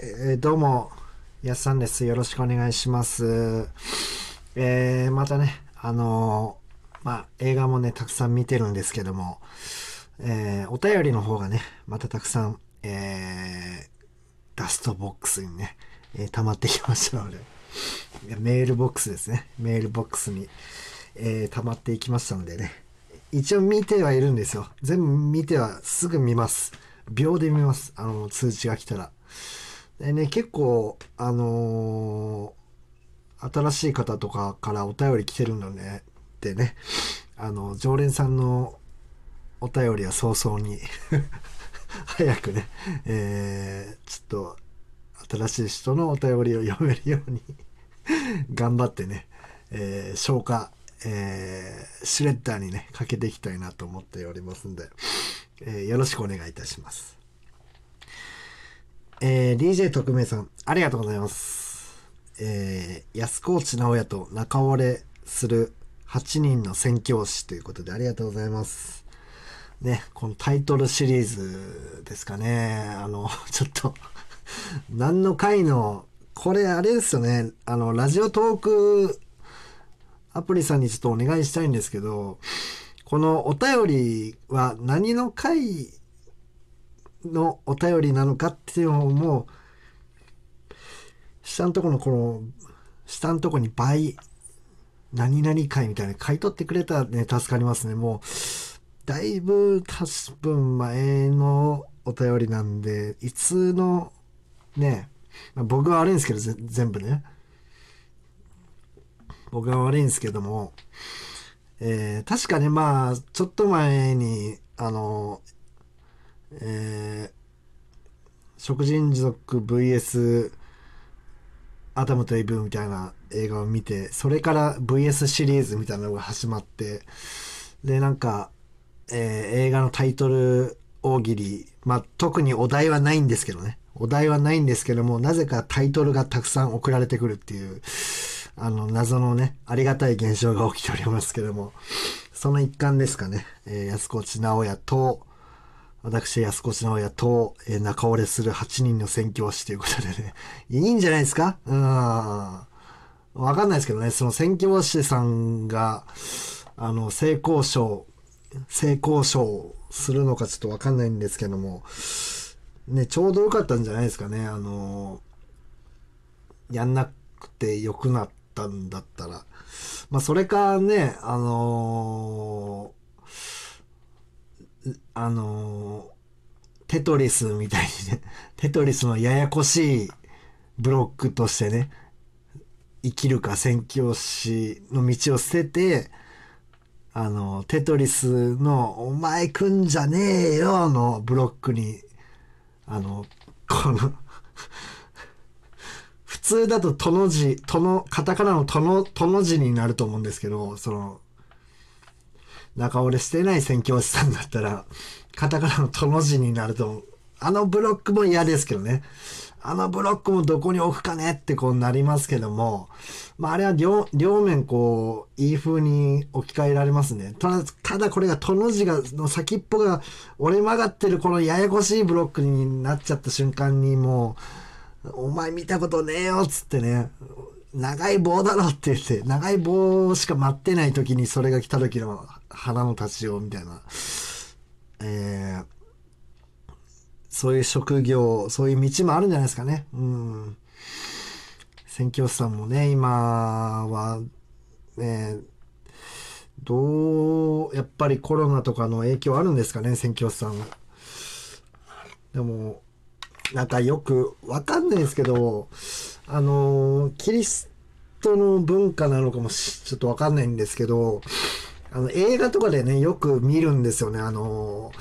えーどうも、やすさんです。よろしくお願いします。えーまたね、あのーまあ、映画もね、たくさん見てるんですけども、えーお便りの方がね、またたくさん、えーダストボックスにね、えー溜まってきましたので、メールボックスですね。メールボックスに、えー溜まっていきましたのでね、一応見てはいるんですよ。全部見てはすぐ見ます。秒で見ます。あの、通知が来たら。でね、結構、あのー新しい方とかからお便り来てるのね、でね、あの、常連さんのお便りは早々に 早くね、えーちょっと、新しい人のお便りを読めるように 頑張ってね、えー消化、えーシュレッダーにね、かけていきたいなと思っておりますんで、えーよろしくお願いいたします。えー DJ 特命さん、ありがとうございます。えー安河内直也と仲折れする8人の宣教師ということでありがとうございます。ね、このタイトルシリーズですかね。あの、ちょっと、何の回の、これあれですよね。あの、ラジオトークアプリさんにちょっとお願いしたいんですけど、このお便りは何の回のお便りなのかっていうのも、下のとこのこの、下のとこに倍、何々回みたいなの書い取ってくれたらね、助かりますね。もう、だいぶ多分前のお便りなんで、いつの、ね、僕は悪いんですけど、全部ね。僕は悪いんですけども、えー確かね、まあ、ちょっと前に、あの、えー食人族 VS アダムとイブみたいな映画を見て、それから VS シリーズみたいなのが始まって、で、なんか、えー映画のタイトル大喜利、まあ、特にお題はないんですけどね。お題はないんですけども、なぜかタイトルがたくさん送られてくるっていう、あの、謎のね、ありがたい現象が起きておりますけども、その一環ですかね、えー安河内直也と、私、安越直也と、えー仲折れする8人の宣教師ということでね、いいんじゃないですか？うん。わかんないですけどね、その宣教師さんが、あの、成功賞、成功賞するのかちょっとわかんないんですけども、ね、ちょうどよかったんじゃないですかね、あの、やんなくてよくなったんだったら。まあ、それかね、あのあのーテトリスみたいにね、テトリスのややこしいブロックとしてね、生きるか宣教師の道を捨てて、あの、テトリスの、お前来んじゃねえよのブロックに、あの、この、普通だととの字、との、カタカナのとの、との字になると思うんですけど、その、仲折れしてない宣教師さんだったら、カタカナのとの字になると、あのブロックも嫌ですけどね。あのブロックもどこに置くかねってこうなりますけども、まああれは両、両面こう、いい風に置き換えられますね。ただ、ただこれがとの字が、の先っぽが折れ曲がってるこのややこしいブロックになっちゃった瞬間にもう、お前見たことねえよっつってね、長い棒だろって言って、長い棒しか待ってない時にそれが来た時の腹の立ちようみたいな。えーそういう職業、そういう道もあるんじゃないですかね。うん。宣教師さんもね、今は、ね、どう、やっぱりコロナとかの影響あるんですかね、宣教師さん。でも、なんかよくわかんないですけど、あの、キリストの文化なのかもしちょっとわかんないんですけど、あの、映画とかでね、よく見るんですよね。あの、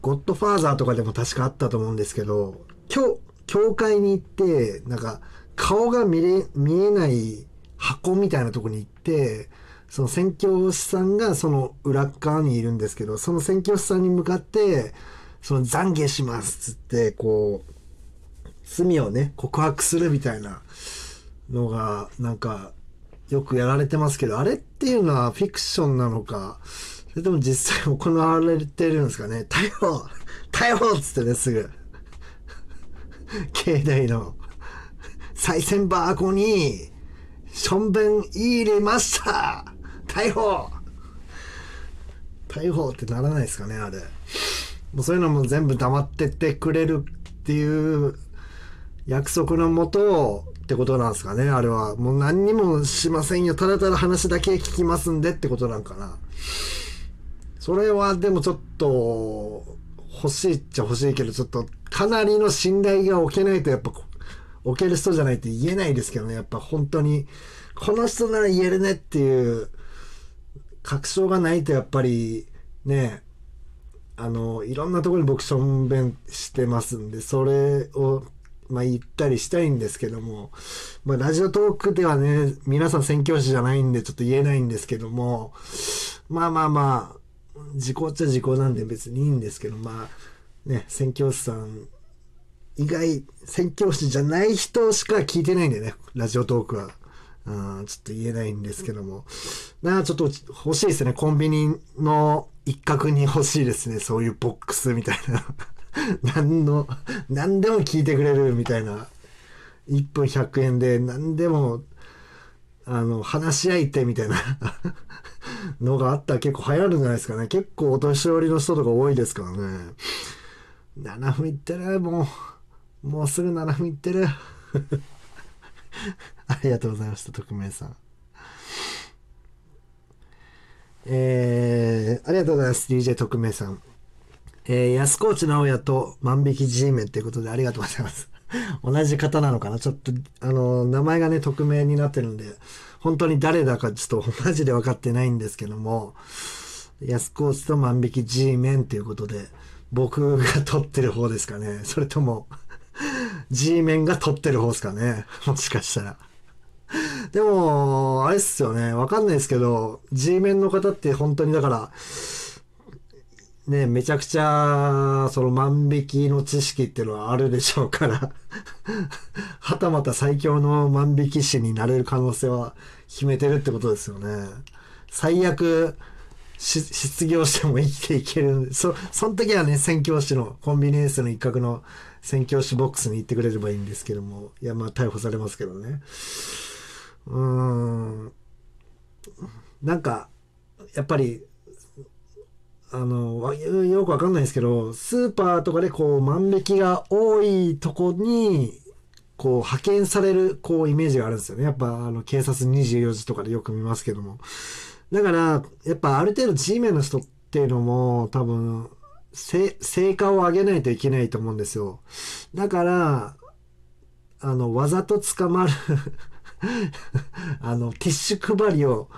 ゴッドファーザーとかでも確かあったと思うんですけど、教、教会に行って、なんか、顔が見れ、見えない箱みたいなとこに行って、その宣教師さんがその裏側にいるんですけど、その宣教師さんに向かって、その懺悔しますっつって、こう、罪をね、告白するみたいなのが、なんか、よくやられてますけど、あれっっていうのはフィクションなのか、それとも実際行われてるんですかね？逮捕逮捕っつってね、すぐ。境内の賽銭箱に、しょんべん入れました逮捕逮捕ってならないですかね、あれ。もうそういうのも全部黙ってってくれるっていう約束のもとってことなんですかね、あれは。もう何にもしませんよ。ただただ話だけ聞きますんでってことなんかな。それはでもちょっと欲しいっちゃ欲しいけど、ちょっとかなりの信頼が置けないとやっぱ置ける人じゃないと言えないですけどね。やっぱ本当にこの人なら言えるねっていう確証がないとやっぱりね、あの、いろんなところに僕しょんべんしてますんで、それをまあ、言ったりしたいんですけども、まあ、ラジオトークではね、皆さん宣教師じゃないんでちょっと言えないんですけども、まあまあまあ、時効っちゃ時効なんで別にいいんですけど、まあ、ね、宣教師さん以外、宣教師じゃない人しか聞いてないんでね、ラジオトークは。うん、ちょっと言えないんですけども。なあ、ちょっと欲しいですね。コンビニの一角に欲しいですね。そういうボックスみたいな。何の、何でも聞いてくれるみたいな。1分100円で何でも、あの、話し相手みたいな のがあったら結構流行るんじゃないですかね。結構お年寄りの人とか多いですからね。7分いってる、もう。もうすぐ7分いってる。ありがとうございました、匿名さん。えー、ありがとうございます、DJ 特命さん。えー、安河内直也と万引き G メンということでありがとうございます。同じ方なのかな？ちょっと、あの、名前がね、匿名になってるんで、本当に誰だかちょっとマジで分かってないんですけども、安河内と万引き G メンということで、僕が撮ってる方ですかね？それとも G メンが撮ってる方ですかね？もしかしたら。でも、あれっすよね。わかんないですけど、G メンの方って本当にだから、ね、めちゃくちゃ、その万引きの知識っていうのはあるでしょうから はたまた最強の万引き師になれる可能性は秘めてるってことですよね。最悪、失業しても生きていける。そ、その時はね、宣教師の、コンビニエンスの一角の宣教師ボックスに行ってくれればいいんですけども。いや、まあ逮捕されますけどね。うーん。なんか、やっぱり、あの、よくわかんないですけど、スーパーとかでこう万引きが多いとこに、こう派遣されるこうイメージがあるんですよね。やっぱあの警察24時とかでよく見ますけども。だから、やっぱある程度 G メンの人っていうのも多分、成果を上げないといけないと思うんですよ。だから、あの、わざと捕まる あの、ティッシュ配りを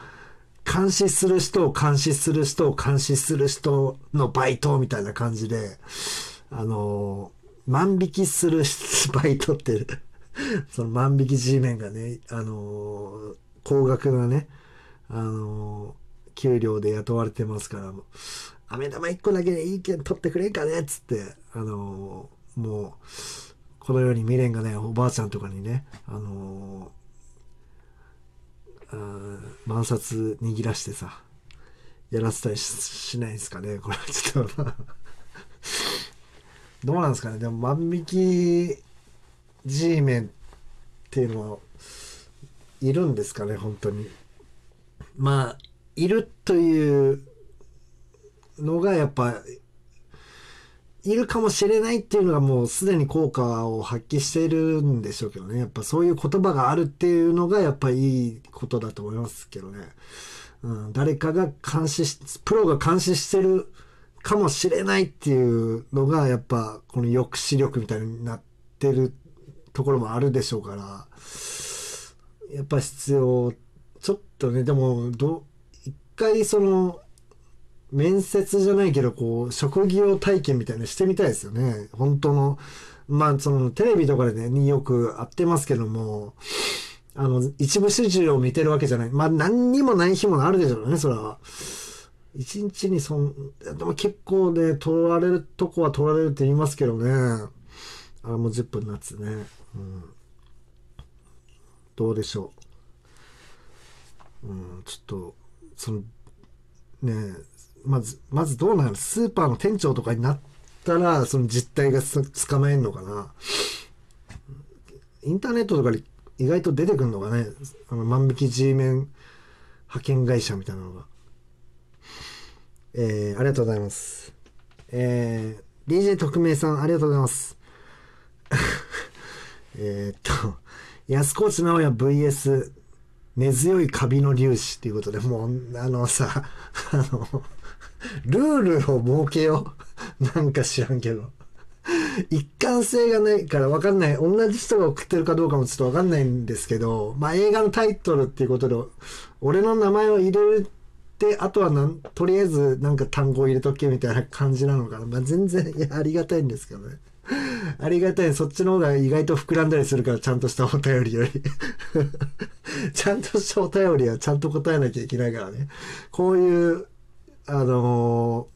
監視する人を監視する人を監視する人のバイトみたいな感じで、あの、万引きするバイトって その万引き G メンがね、あの、高額なね、あの、給料で雇われてますから、飴玉1個だけでいいけん取ってくれんかね？っつって、あの、もう、このように未練がね、おばあちゃんとかにね、あの万札握らしてさ、やらせたりしないですかね。これは ちょっとどうなんですかね。でも万引き G メンっていうのはいるんですかね、本当に。まあ、いるというのがやっぱいるかもしれないっていうのがもうすでに効果を発揮してるんでしょうけどね。やっぱそういう言葉があるっていうのがやっぱいいことだと思いますけどね。うん、誰かが監視し、プロが監視してるかもしれないっていうのがやっぱこの抑止力みたいになってるところもあるでしょうから、やっぱ必要、ちょっとね、でも、ど、一回その、面接じゃないけど、こう、職業体験みたいなしてみたいですよね。本当の、まあ、その、テレビとかでね、によく会ってますけども、あの、一部始終を見てるわけじゃない。まあ、何にもない日もあるでしょうね、それは。一日にそん、でも結構ね、取られるとこは取られるって言いますけどね。あれ、も10分になってね。うん。どうでしょう。うん、ちょっと、その、ねまず、まずどうなるスーパーの店長とかになったら、その実態がつかまえんのかな？インターネットとかに意外と出てくるのがね、あの万引き G メン派遣会社みたいなのが。えー、ありがとうございます。えー、DJ 特命さん、ありがとうございます。えっと、安河内直也 VS 根強いカビの粒子っていうことで、もう、あのさ、あの、ルールを設けよう。なんか知らんけど。一貫性がないから分かんない。同じ人が送ってるかどうかもちょっと分かんないんですけど、まあ映画のタイトルっていうことで、俺の名前を入れて、あとはなん、とりあえずなんか単語を入れとけみたいな感じなのかな。まあ全然、いや、ありがたいんですけどね。ありがたい。そっちの方が意外と膨らんだりするから、ちゃんとしたお便りより。ちゃんとしたお便りはちゃんと答えなきゃいけないからね。こういう、あの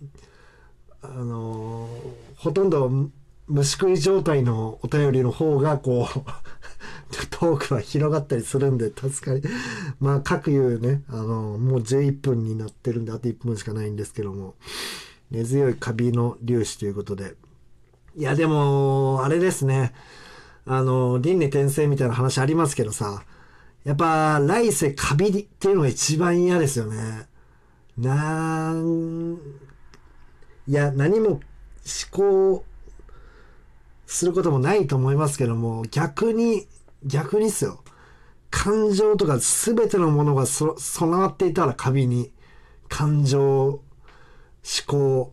あのほとんど虫食い状態のお便りの方が、こう、トークは広がったりするんで、助かり。まあ、各言うね、あのもう11分になってるんで、あと1分しかないんですけども、根強いカビの粒子ということで。いや、でも、あれですね。あの、輪廻転生みたいな話ありますけどさ、やっぱ、来世カビっていうのが一番嫌ですよね。なん、いや、何も思考することもないと思いますけども、逆に、逆にっすよ。感情とか全てのものが備わっていたらカビに、感情、思考、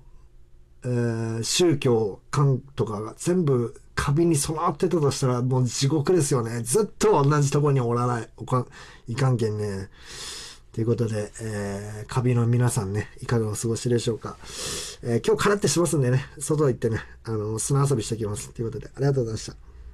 えー宗教観とかが全部カビに備わってたとしたらもう地獄ですよね。ずっと同じとこにおらない、おか、いかんけんね。ということで、えー、カビの皆さんね、いかがお過ごしでしょうか。えー今日カラッてしますんでね、外行ってね、あの、砂遊びしてきます。ということで、ありがとうございました。